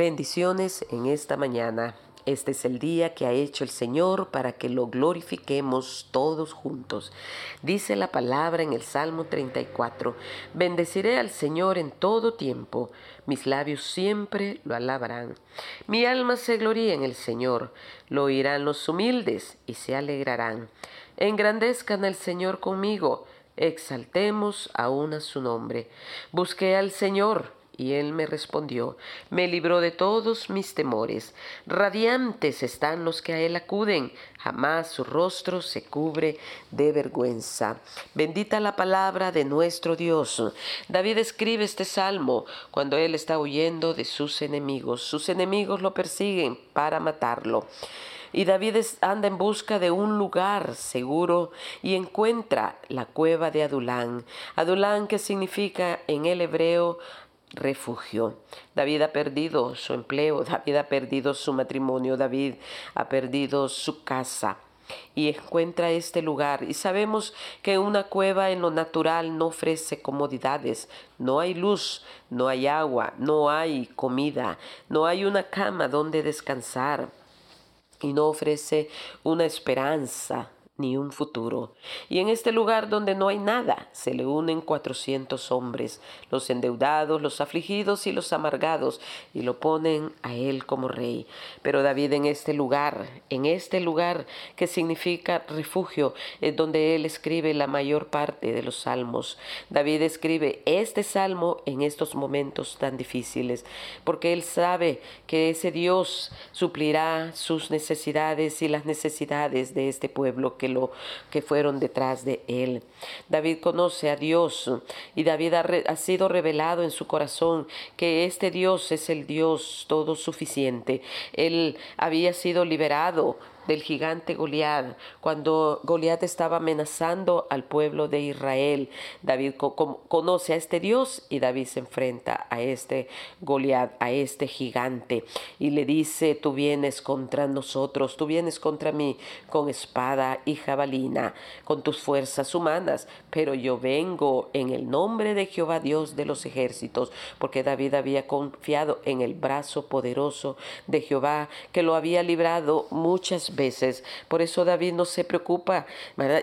Bendiciones en esta mañana. Este es el día que ha hecho el Señor para que lo glorifiquemos todos juntos. Dice la palabra en el Salmo 34, bendeciré al Señor en todo tiempo, mis labios siempre lo alabarán. Mi alma se gloría en el Señor, lo oirán los humildes y se alegrarán. Engrandezcan al Señor conmigo, exaltemos aún a su nombre. Busqué al Señor y él me respondió, me libró de todos mis temores. Radiantes están los que a él acuden, jamás su rostro se cubre de vergüenza. Bendita la palabra de nuestro Dios. David escribe este salmo cuando él está huyendo de sus enemigos. Sus enemigos lo persiguen para matarlo. Y David anda en busca de un lugar seguro y encuentra la cueva de Adulán. Adulán que significa en el hebreo refugio. David ha perdido su empleo, David ha perdido su matrimonio, David ha perdido su casa y encuentra este lugar. Y sabemos que una cueva en lo natural no ofrece comodidades, no hay luz, no hay agua, no hay comida, no hay una cama donde descansar y no ofrece una esperanza ni un futuro. Y en este lugar donde no hay nada, se le unen cuatrocientos hombres, los endeudados, los afligidos y los amargados, y lo ponen a él como rey. Pero David en este lugar, en este lugar que significa refugio, es donde él escribe la mayor parte de los salmos. David escribe este salmo en estos momentos tan difíciles, porque él sabe que ese Dios suplirá sus necesidades y las necesidades de este pueblo que que fueron detrás de él. David conoce a Dios y David ha, ha sido revelado en su corazón que este Dios es el Dios todo suficiente. Él había sido liberado del gigante Goliat, cuando Goliat estaba amenazando al pueblo de Israel. David conoce a este Dios y David se enfrenta a este Goliat, a este gigante, y le dice, tú vienes contra nosotros, tú vienes contra mí con espada y jabalina, con tus fuerzas humanas, pero yo vengo en el nombre de Jehová Dios de los ejércitos, porque David había confiado en el brazo poderoso de Jehová, que lo había librado muchas veces. Por eso David no se preocupa,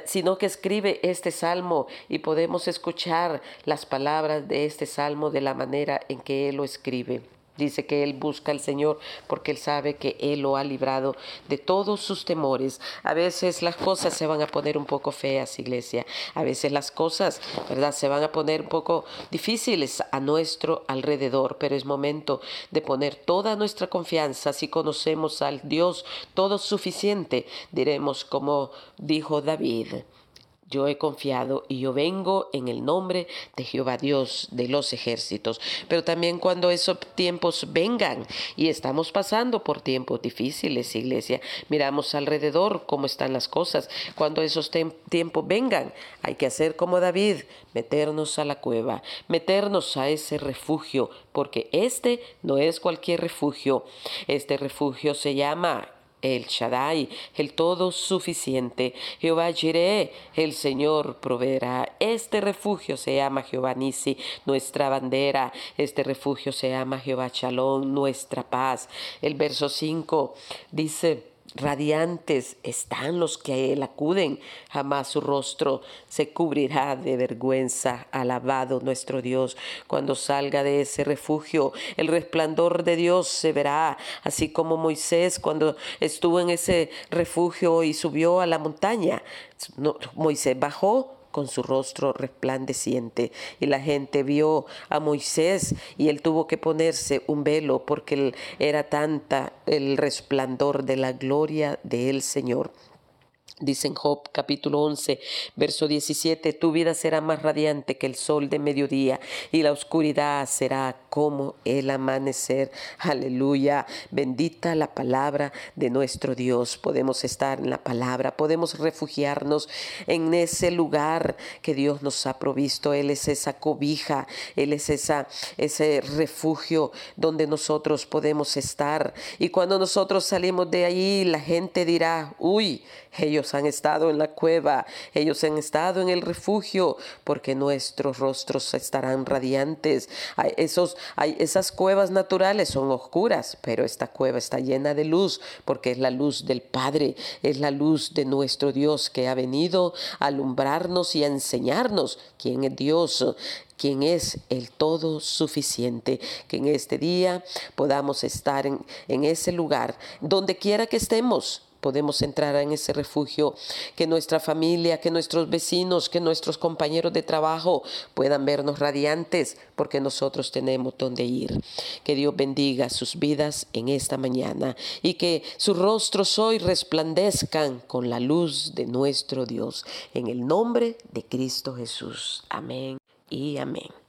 sino que escribe este salmo y podemos escuchar las palabras de este salmo de la manera en que él lo escribe. Dice que él busca al Señor porque él sabe que él lo ha librado de todos sus temores. A veces las cosas se van a poner un poco feas, iglesia. A veces las cosas, ¿verdad? Se van a poner un poco difíciles a nuestro alrededor, pero es momento de poner toda nuestra confianza. Si conocemos al Dios todo suficiente, diremos como dijo David. Yo he confiado y yo vengo en el nombre de Jehová Dios de los ejércitos. Pero también cuando esos tiempos vengan y estamos pasando por tiempos difíciles, iglesia, miramos alrededor cómo están las cosas. Cuando esos tiempos vengan, hay que hacer como David, meternos a la cueva, meternos a ese refugio, porque este no es cualquier refugio. Este refugio se llama el Shaddai, el todo suficiente. Jehová Jireh, el Señor proveerá. Este refugio se llama Jehová Nisi, nuestra bandera. Este refugio se llama Jehová Shalom, nuestra paz. El verso 5 dice, Radiantes están los que a él acuden, jamás su rostro se cubrirá de vergüenza. Alabado nuestro Dios, cuando salga de ese refugio, el resplandor de Dios se verá, así como Moisés cuando estuvo en ese refugio y subió a la montaña. Moisés bajó con su rostro resplandeciente. Y la gente vio a Moisés y él tuvo que ponerse un velo porque era tanta el resplandor de la gloria del Señor. Dice en Job capítulo 11, verso 17, tu vida será más radiante que el sol de mediodía y la oscuridad será como el amanecer. Aleluya, bendita la palabra de nuestro Dios. Podemos estar en la palabra, podemos refugiarnos en ese lugar que Dios nos ha provisto. Él es esa cobija, Él es esa, ese refugio donde nosotros podemos estar. Y cuando nosotros salimos de ahí, la gente dirá, uy, ellos han estado en la cueva, ellos han estado en el refugio, porque nuestros rostros estarán radiantes. Esos esas cuevas naturales son oscuras, pero esta cueva está llena de luz porque es la luz del Padre, es la luz de nuestro Dios que ha venido a alumbrarnos y a enseñarnos quién es Dios, quien es el todo suficiente, que en este día podamos estar en ese lugar, donde quiera que estemos, podemos entrar en ese refugio, que nuestra familia, que nuestros vecinos, que nuestros compañeros de trabajo puedan vernos radiantes, porque nosotros tenemos donde ir. Que Dios bendiga sus vidas en esta mañana y que sus rostros hoy resplandezcan con la luz de nuestro Dios. En el nombre de Cristo Jesús. Amén y amén.